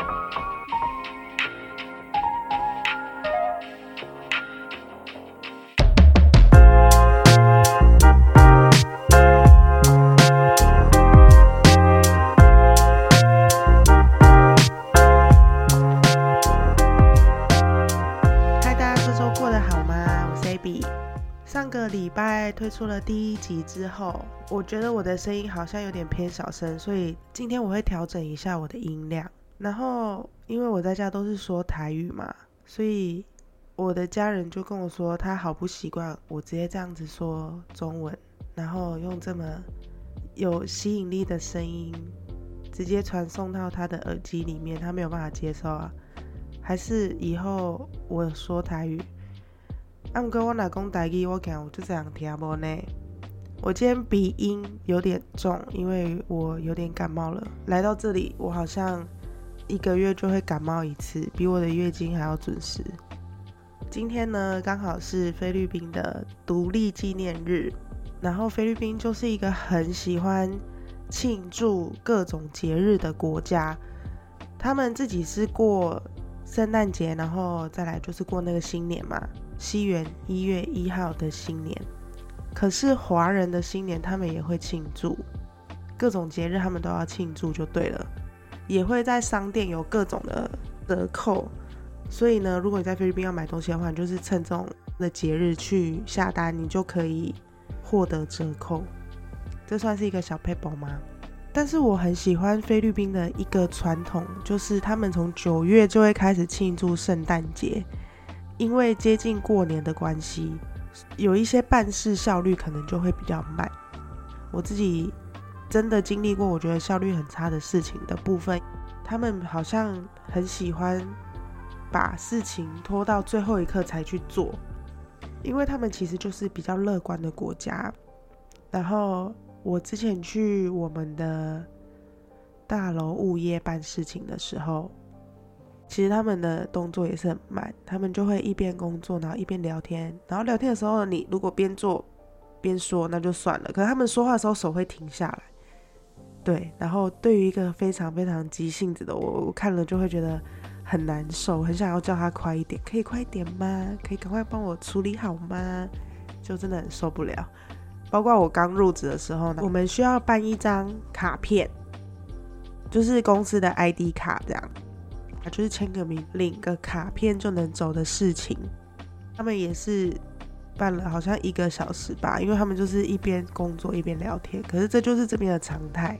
嗨大家这周过得好吗我是 b 上个礼拜推出了第一集之后，我觉得我的声音好像有点偏小声，所以今天我会调整一下我的音量。然后，因为我在家都是说台语嘛，所以我的家人就跟我说，他好不习惯我直接这样子说中文，然后用这么有吸引力的声音直接传送到他的耳机里面，他没有办法接受啊。还是以后我说台语，啊，毋过我老公台语，我讲，我就这样听无呢。我今天鼻音有点重，因为我有点感冒了。来到这里，我好像一个月就会感冒一次，比我的月经还要准时。今天呢，刚好是菲律宾的独立纪念日，然后菲律宾就是一个很喜欢庆祝各种节日的国家，他们自己是过。圣诞节，然后再来就是过那个新年嘛，西元一月一号的新年。可是华人的新年，他们也会庆祝，各种节日他们都要庆祝就对了，也会在商店有各种的折扣。所以呢，如果你在菲律宾要买东西的话，就是趁这种的节日去下单，你就可以获得折扣。这算是一个小 paper 吗？但是我很喜欢菲律宾的一个传统，就是他们从九月就会开始庆祝圣诞节，因为接近过年的关系，有一些办事效率可能就会比较慢。我自己真的经历过，我觉得效率很差的事情的部分，他们好像很喜欢把事情拖到最后一刻才去做，因为他们其实就是比较乐观的国家，然后。我之前去我们的大楼物业办事情的时候，其实他们的动作也是很慢，他们就会一边工作，然后一边聊天。然后聊天的时候，你如果边做边说，那就算了。可是他们说话的时候手会停下来，对。然后对于一个非常非常急性子的我，我看了就会觉得很难受，很想要叫他快一点，可以快一点吗？可以赶快帮我处理好吗？就真的很受不了。包括我刚入职的时候呢，我们需要办一张卡片，就是公司的 ID 卡，这样，就是签个名、领个卡片就能走的事情。他们也是办了好像一个小时吧，因为他们就是一边工作一边聊天。可是这就是这边的常态。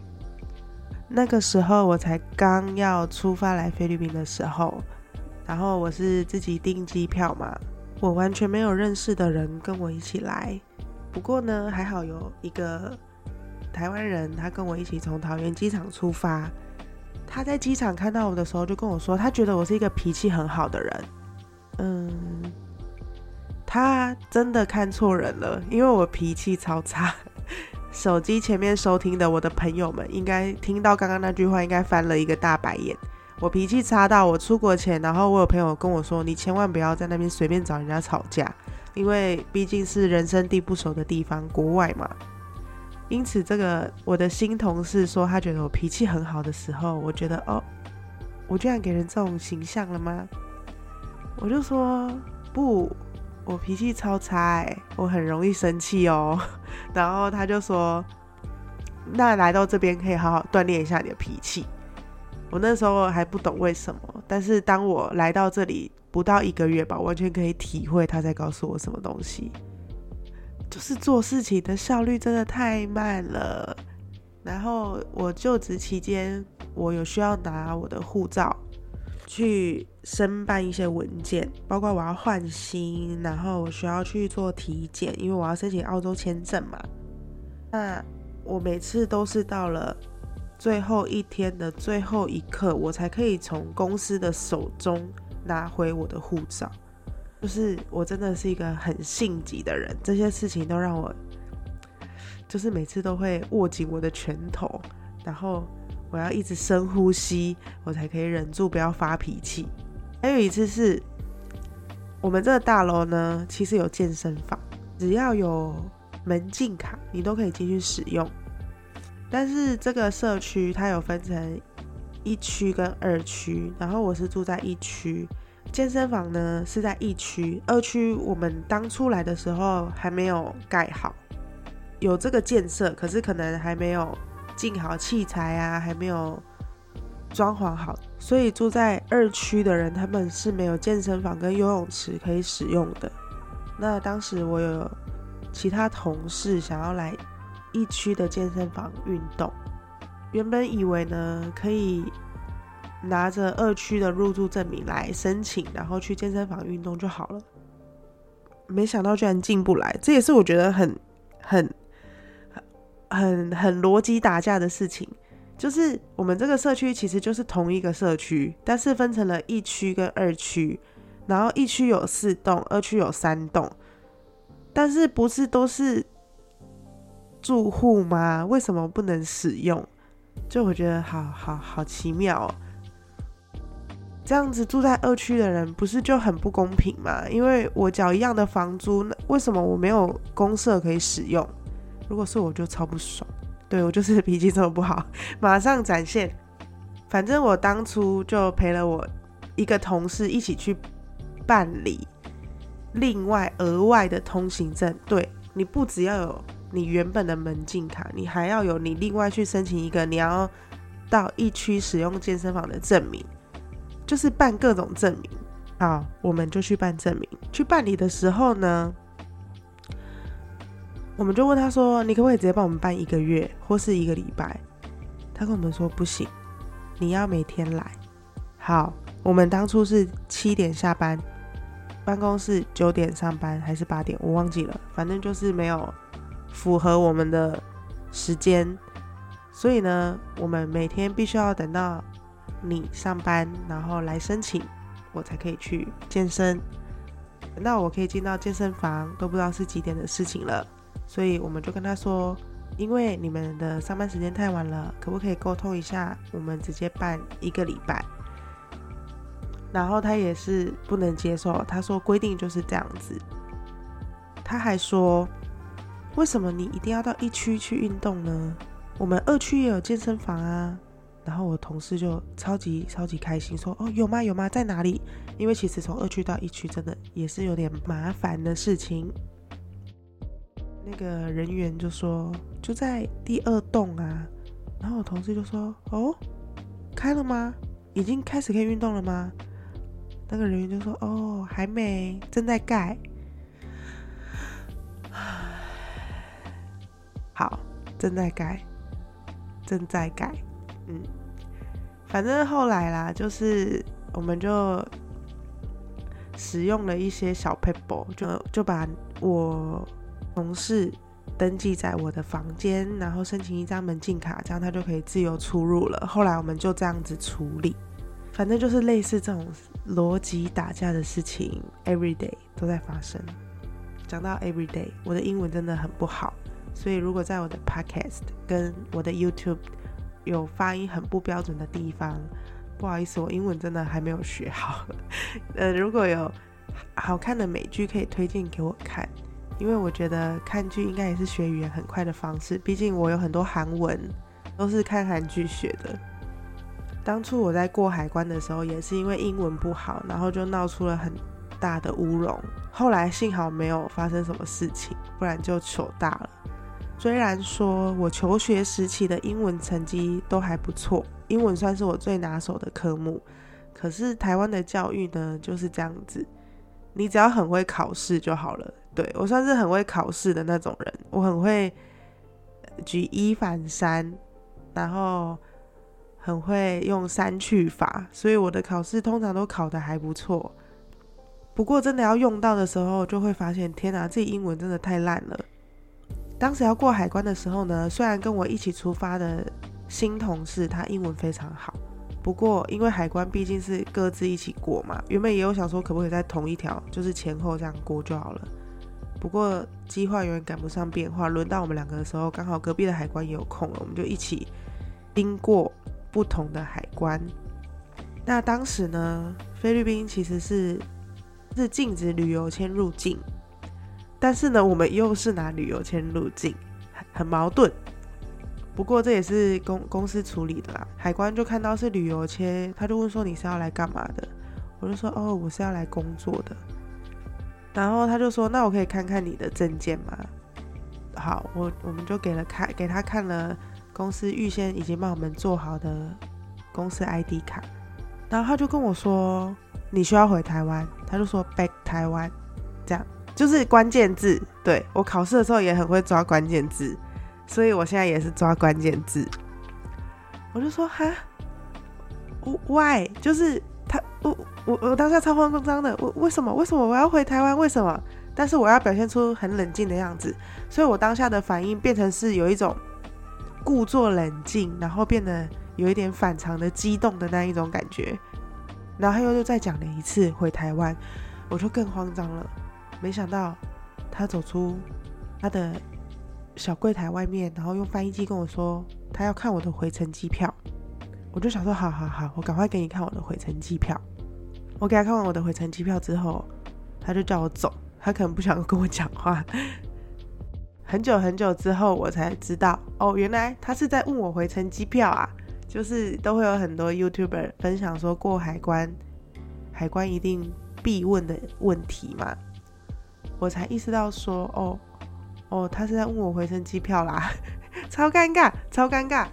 那个时候我才刚要出发来菲律宾的时候，然后我是自己订机票嘛，我完全没有认识的人跟我一起来。不过呢，还好有一个台湾人，他跟我一起从桃园机场出发。他在机场看到我的时候，就跟我说，他觉得我是一个脾气很好的人。嗯，他真的看错人了，因为我脾气超差。手机前面收听的我的朋友们，应该听到刚刚那句话，应该翻了一个大白眼。我脾气差到我出国前，然后我有朋友跟我说，你千万不要在那边随便找人家吵架。因为毕竟是人生地不熟的地方，国外嘛，因此这个我的新同事说他觉得我脾气很好的时候，我觉得哦，我居然给人这种形象了吗？我就说不，我脾气超差哎，我很容易生气哦。然后他就说，那来到这边可以好好锻炼一下你的脾气。我那时候还不懂为什么，但是当我来到这里。不到一个月吧，完全可以体会他在告诉我什么东西。就是做事情的效率真的太慢了。然后我就职期间，我有需要拿我的护照去申办一些文件，包括我要换新，然后我需要去做体检，因为我要申请澳洲签证嘛。那我每次都是到了最后一天的最后一刻，我才可以从公司的手中。拿回我的护照，就是我真的是一个很性急的人，这些事情都让我，就是每次都会握紧我的拳头，然后我要一直深呼吸，我才可以忍住不要发脾气。还有一次是，我们这个大楼呢，其实有健身房，只要有门禁卡，你都可以进去使用。但是这个社区它有分成一区跟二区，然后我是住在一区，健身房呢是在一区，二区我们当初来的时候还没有盖好，有这个建设，可是可能还没有进好器材啊，还没有装潢好，所以住在二区的人他们是没有健身房跟游泳池可以使用的。那当时我有其他同事想要来一区的健身房运动。原本以为呢，可以拿着二区的入住证明来申请，然后去健身房运动就好了。没想到居然进不来，这也是我觉得很、很、很、很逻辑打架的事情。就是我们这个社区其实就是同一个社区，但是分成了一区跟二区，然后一区有四栋，二区有三栋，但是不是都是住户吗？为什么不能使用？就我觉得好好好奇妙哦，这样子住在二区的人不是就很不公平吗？因为我缴一样的房租，为什么我没有公社可以使用？如果是我就超不爽，对我就是 脾气这么不好，马上展现。反正我当初就陪了我一个同事一起去办理另外额外的通行证，对你不只要有。你原本的门禁卡，你还要有你另外去申请一个你要到一区使用健身房的证明，就是办各种证明。好，我们就去办证明。去办理的时候呢，我们就问他说：“你可不可以直接帮我们办一个月或是一个礼拜？”他跟我们说：“不行，你要每天来。”好，我们当初是七点下班，办公室九点上班还是八点，我忘记了，反正就是没有。符合我们的时间，所以呢，我们每天必须要等到你上班，然后来申请，我才可以去健身。等到我可以进到健身房，都不知道是几点的事情了。所以我们就跟他说，因为你们的上班时间太晚了，可不可以沟通一下，我们直接办一个礼拜？然后他也是不能接受，他说规定就是这样子。他还说。为什么你一定要到一区去运动呢？我们二区也有健身房啊。然后我同事就超级超级开心，说：“哦，有吗？有吗？在哪里？”因为其实从二区到一区真的也是有点麻烦的事情。那个人员就说：“就在第二栋啊。”然后我同事就说：“哦，开了吗？已经开始可以运动了吗？”那个人员就说：“哦，还没，正在盖。”好，正在盖，正在盖，嗯，反正后来啦，就是我们就使用了一些小 paper，就就把我同事登记在我的房间，然后申请一张门禁卡，这样他就可以自由出入了。后来我们就这样子处理，反正就是类似这种逻辑打架的事情，every day 都在发生。讲到 every day，我的英文真的很不好。所以，如果在我的 Podcast 跟我的 YouTube 有发音很不标准的地方，不好意思，我英文真的还没有学好。呃，如果有好看的美剧可以推荐给我看，因为我觉得看剧应该也是学语言很快的方式。毕竟我有很多韩文都是看韩剧学的。当初我在过海关的时候，也是因为英文不好，然后就闹出了很大的乌龙。后来幸好没有发生什么事情，不然就糗大了。虽然说我求学时期的英文成绩都还不错，英文算是我最拿手的科目，可是台湾的教育呢就是这样子，你只要很会考试就好了。对我算是很会考试的那种人，我很会举一反三，然后很会用删去法，所以我的考试通常都考得还不错。不过真的要用到的时候，就会发现，天哪，这英文真的太烂了。当时要过海关的时候呢，虽然跟我一起出发的新同事他英文非常好，不过因为海关毕竟是各自一起过嘛，原本也有想说可不可以在同一条，就是前后这样过就好了。不过计划永远赶不上变化，轮到我们两个的时候，刚好隔壁的海关也有空了，我们就一起经过不同的海关。那当时呢，菲律宾其实是是禁止旅游签入境。但是呢，我们又是拿旅游签入境，很矛盾。不过这也是公公司处理的啦。海关就看到是旅游签，他就问说你是要来干嘛的？我就说哦，我是要来工作的。然后他就说那我可以看看你的证件吗？好，我我们就给了看给他看了公司预先已经帮我们做好的公司 ID 卡。然后他就跟我说你需要回台湾，他就说 back 台湾，这样就是关键字。对我考试的时候也很会抓关键字。所以我现在也是抓关键字，我就说哈，why？就是，我我我当下超慌张的，为为什么？为什么我要回台湾？为什么？但是我要表现出很冷静的样子，所以我当下的反应变成是有一种故作冷静，然后变得有一点反常的激动的那一种感觉。然后他又又再讲了一次回台湾，我就更慌张了。没想到他走出他的。小柜台外面，然后用翻译机跟我说，他要看我的回程机票。我就想说，好好好，我赶快给你看我的回程机票。我给他看完我的回程机票之后，他就叫我走，他可能不想跟我讲话。很久很久之后，我才知道，哦，原来他是在问我回程机票啊。就是都会有很多 YouTuber 分享说过海关，海关一定必问的问题嘛。我才意识到说，哦。哦，他是在问我回程机票啦，超尴尬，超尴尬。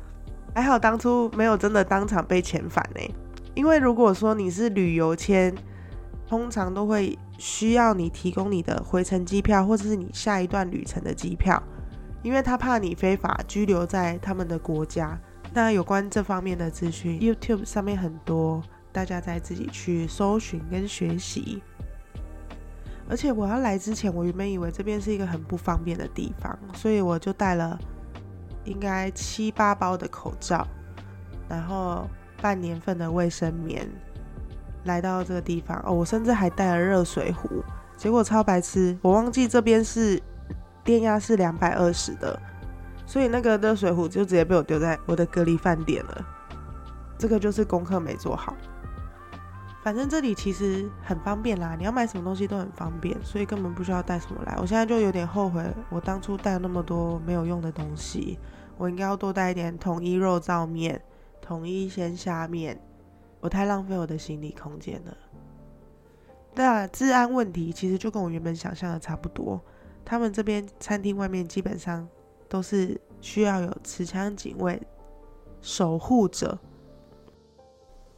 还好当初没有真的当场被遣返呢，因为如果说你是旅游签，通常都会需要你提供你的回程机票或者是你下一段旅程的机票，因为他怕你非法拘留在他们的国家。那有关这方面的资讯，YouTube 上面很多，大家再自己去搜寻跟学习。而且我要来之前，我原本以为这边是一个很不方便的地方，所以我就带了应该七八包的口罩，然后半年份的卫生棉来到这个地方。哦，我甚至还带了热水壶。结果超白痴，我忘记这边是电压是两百二十的，所以那个热水壶就直接被我丢在我的隔离饭店了。这个就是功课没做好。反正这里其实很方便啦，你要买什么东西都很方便，所以根本不需要带什么来。我现在就有点后悔，我当初带那么多没有用的东西，我应该要多带一点统一肉燥面、统一鲜虾面，我太浪费我的行李空间了。那治安问题其实就跟我原本想象的差不多，他们这边餐厅外面基本上都是需要有持枪警卫守护着。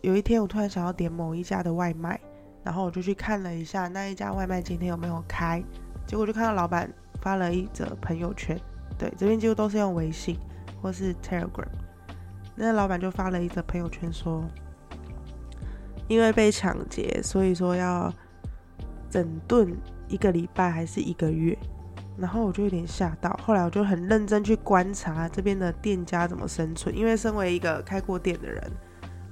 有一天，我突然想要点某一家的外卖，然后我就去看了一下那一家外卖今天有没有开，结果就看到老板发了一则朋友圈，对，这边几乎都是用微信或是 Telegram，那老板就发了一则朋友圈说，因为被抢劫，所以说要整顿一个礼拜还是一个月，然后我就有点吓到，后来我就很认真去观察这边的店家怎么生存，因为身为一个开过店的人。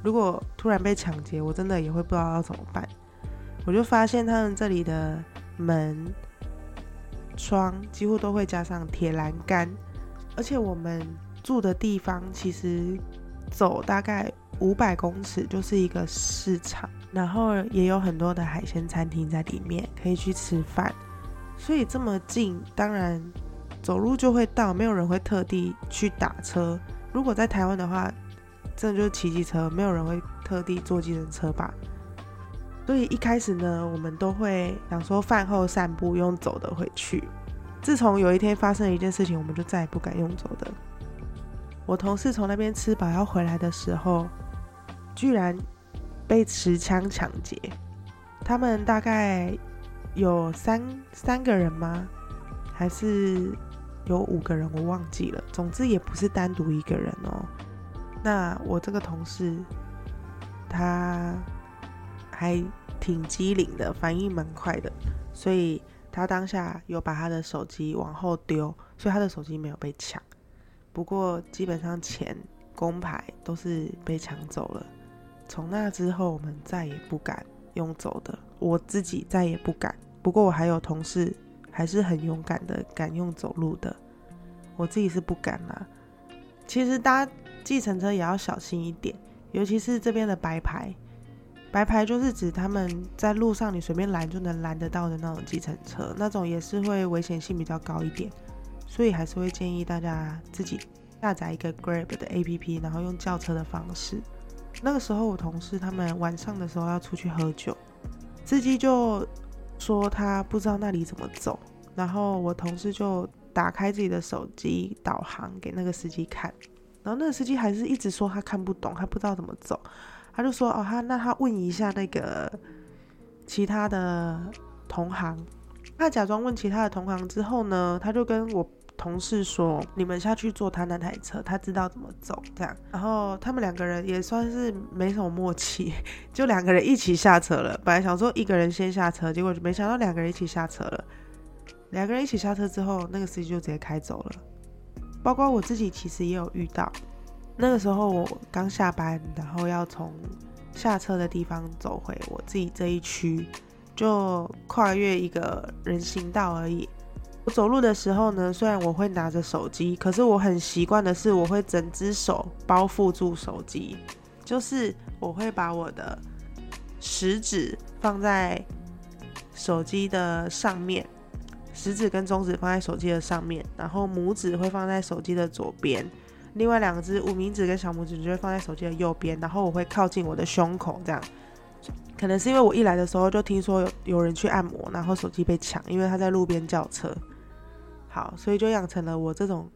如果突然被抢劫，我真的也会不知道要怎么办。我就发现他们这里的门窗几乎都会加上铁栏杆，而且我们住的地方其实走大概五百公尺就是一个市场，然后也有很多的海鲜餐厅在里面可以去吃饭，所以这么近，当然走路就会到，没有人会特地去打车。如果在台湾的话，真的就是骑机车，没有人会特地坐计程车吧。所以一开始呢，我们都会想说饭后散步用走的回去。自从有一天发生了一件事情，我们就再也不敢用走的。我同事从那边吃饱要回来的时候，居然被持枪抢劫。他们大概有三三个人吗？还是有五个人？我忘记了。总之也不是单独一个人哦。那我这个同事，他还挺机灵的，反应蛮快的，所以他当下有把他的手机往后丢，所以他的手机没有被抢。不过基本上钱、工牌都是被抢走了。从那之后，我们再也不敢用走的，我自己再也不敢。不过我还有同事还是很勇敢的，敢用走路的。我自己是不敢啦。其实大家。计程车也要小心一点，尤其是这边的白牌。白牌就是指他们在路上你随便拦就能拦得到的那种计程车，那种也是会危险性比较高一点，所以还是会建议大家自己下载一个 Grab 的 APP，然后用叫车的方式。那个时候我同事他们晚上的时候要出去喝酒，司机就说他不知道那里怎么走，然后我同事就打开自己的手机导航给那个司机看，然后那个司机还是一直说他看不懂，他不知道怎么走，他就说哦他那他问一下那个其他的同行，他假装问其他的同行之后呢，他就跟我。同事说：“你们下去坐他那台车，他知道怎么走。”这样，然后他们两个人也算是没什么默契，就两个人一起下车了。本来想说一个人先下车，结果没想到两个人一起下车了。两个人一起下车之后，那个司机就直接开走了。包括我自己，其实也有遇到。那个时候我刚下班，然后要从下车的地方走回我自己这一区，就跨越一个人行道而已。我走路的时候呢，虽然我会拿着手机，可是我很习惯的是，我会整只手包覆住手机，就是我会把我的食指放在手机的上面，食指跟中指放在手机的上面，然后拇指会放在手机的左边，另外两只无名指跟小拇指就会放在手机的右边，然后我会靠近我的胸口，这样。可能是因为我一来的时候就听说有有人去按摩，然后手机被抢，因为他在路边叫车。好，所以就养成了我这种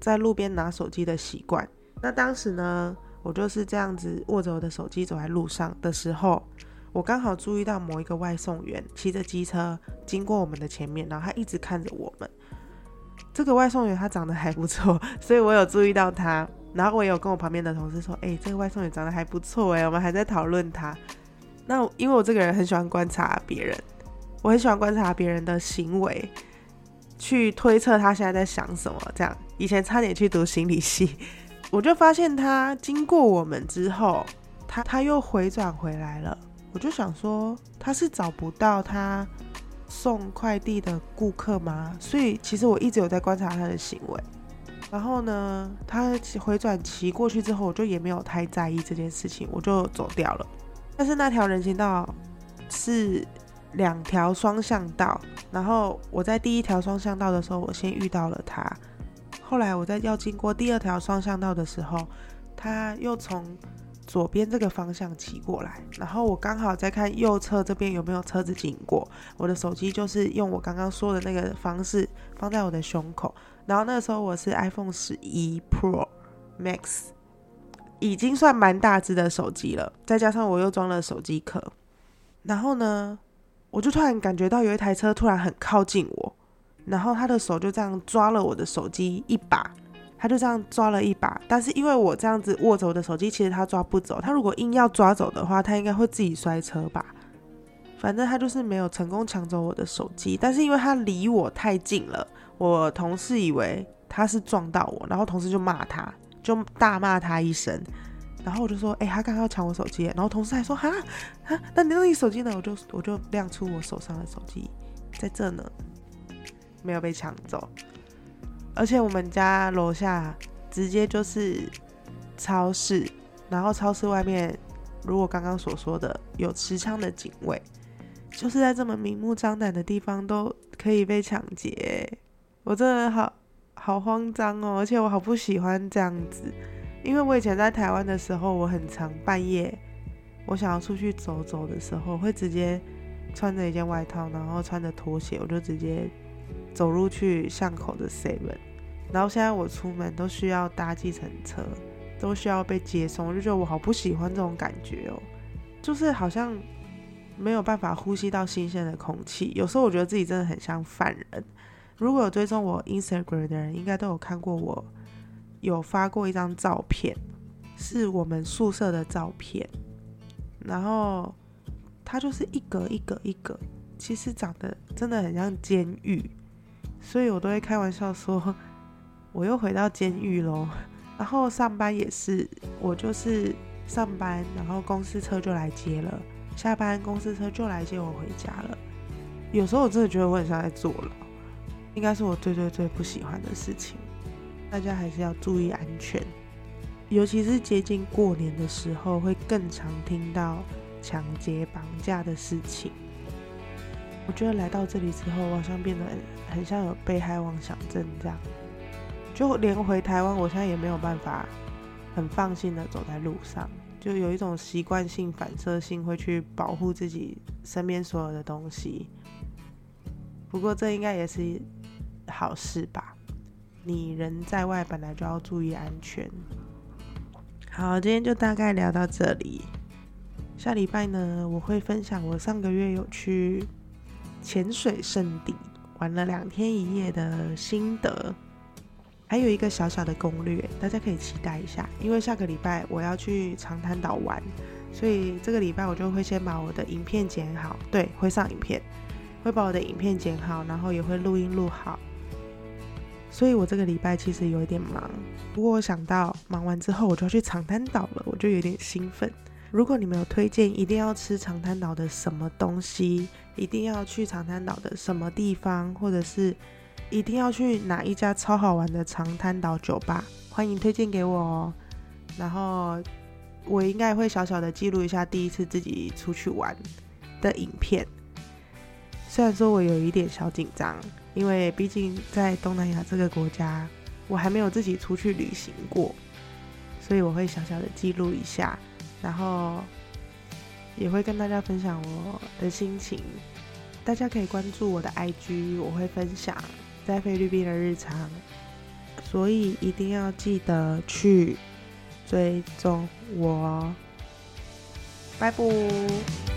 在路边拿手机的习惯。那当时呢，我就是这样子握着我的手机走在路上的时候，我刚好注意到某一个外送员骑着机车经过我们的前面，然后他一直看着我们。这个外送员他长得还不错，所以我有注意到他。然后我也有跟我旁边的同事说：“哎，这个外送员长得还不错哎。”我们还在讨论他。那因为我这个人很喜欢观察别人，我很喜欢观察别人的行为。去推测他现在在想什么，这样以前差点去读心理系，我就发现他经过我们之后，他他又回转回来了，我就想说他是找不到他送快递的顾客吗？所以其实我一直有在观察他的行为，然后呢，他回转骑过去之后，我就也没有太在意这件事情，我就走掉了。但是那条人行道是。两条双向道，然后我在第一条双向道的时候，我先遇到了他。后来我在要经过第二条双向道的时候，他又从左边这个方向骑过来，然后我刚好在看右侧这边有没有车子经过。我的手机就是用我刚刚说的那个方式放在我的胸口，然后那时候我是 iPhone 十一 Pro Max，已经算蛮大只的手机了，再加上我又装了手机壳，然后呢？我就突然感觉到有一台车突然很靠近我，然后他的手就这样抓了我的手机一把，他就这样抓了一把。但是因为我这样子握着我的手机，其实他抓不走。他如果硬要抓走的话，他应该会自己摔车吧。反正他就是没有成功抢走我的手机。但是因为他离我太近了，我同事以为他是撞到我，然后同事就骂他，就大骂他一声。然后我就说，哎，他刚刚要抢我手机，然后同事还说，哈，哈，那你那你手机呢？我就我就亮出我手上的手机，在这呢，没有被抢走。而且我们家楼下直接就是超市，然后超市外面，如果刚刚所说的有持枪的警卫，就是在这么明目张胆的地方都可以被抢劫，我真的好好慌张哦，而且我好不喜欢这样子。因为我以前在台湾的时候，我很常半夜，我想要出去走走的时候，会直接穿着一件外套，然后穿着拖鞋，我就直接走路去巷口的 Seven。然后现在我出门都需要搭计程车，都需要被接送，我就觉得我好不喜欢这种感觉哦，就是好像没有办法呼吸到新鲜的空气。有时候我觉得自己真的很像犯人。如果有追踪我 Instagram 的人，应该都有看过我。有发过一张照片，是我们宿舍的照片，然后它就是一格一格一格，其实长得真的很像监狱，所以我都会开玩笑说，我又回到监狱喽。然后上班也是，我就是上班，然后公司车就来接了，下班公司车就来接我回家了。有时候我真的觉得我很像在坐牢，应该是我最最最不喜欢的事情。大家还是要注意安全，尤其是接近过年的时候，会更常听到抢劫、绑架的事情。我觉得来到这里之后，我好像变得很像有被害妄想症这样，就连回台湾，我现在也没有办法很放心的走在路上，就有一种习惯性反射性会去保护自己身边所有的东西。不过这应该也是好事吧？你人在外本来就要注意安全。好，今天就大概聊到这里。下礼拜呢，我会分享我上个月有去潜水圣地玩了两天一夜的心得，还有一个小小的攻略，大家可以期待一下。因为下个礼拜我要去长滩岛玩，所以这个礼拜我就会先把我的影片剪好，对，会上影片，会把我的影片剪好，然后也会录音录好。所以我这个礼拜其实有一点忙，不过我想到忙完之后我就要去长滩岛了，我就有点兴奋。如果你们有推荐一定要吃长滩岛的什么东西，一定要去长滩岛的什么地方，或者是一定要去哪一家超好玩的长滩岛酒吧，欢迎推荐给我哦。然后我应该会小小的记录一下第一次自己出去玩的影片。虽然说我有一点小紧张，因为毕竟在东南亚这个国家，我还没有自己出去旅行过，所以我会小小的记录一下，然后也会跟大家分享我的心情。大家可以关注我的 IG，我会分享在菲律宾的日常，所以一定要记得去追踪我。拜拜。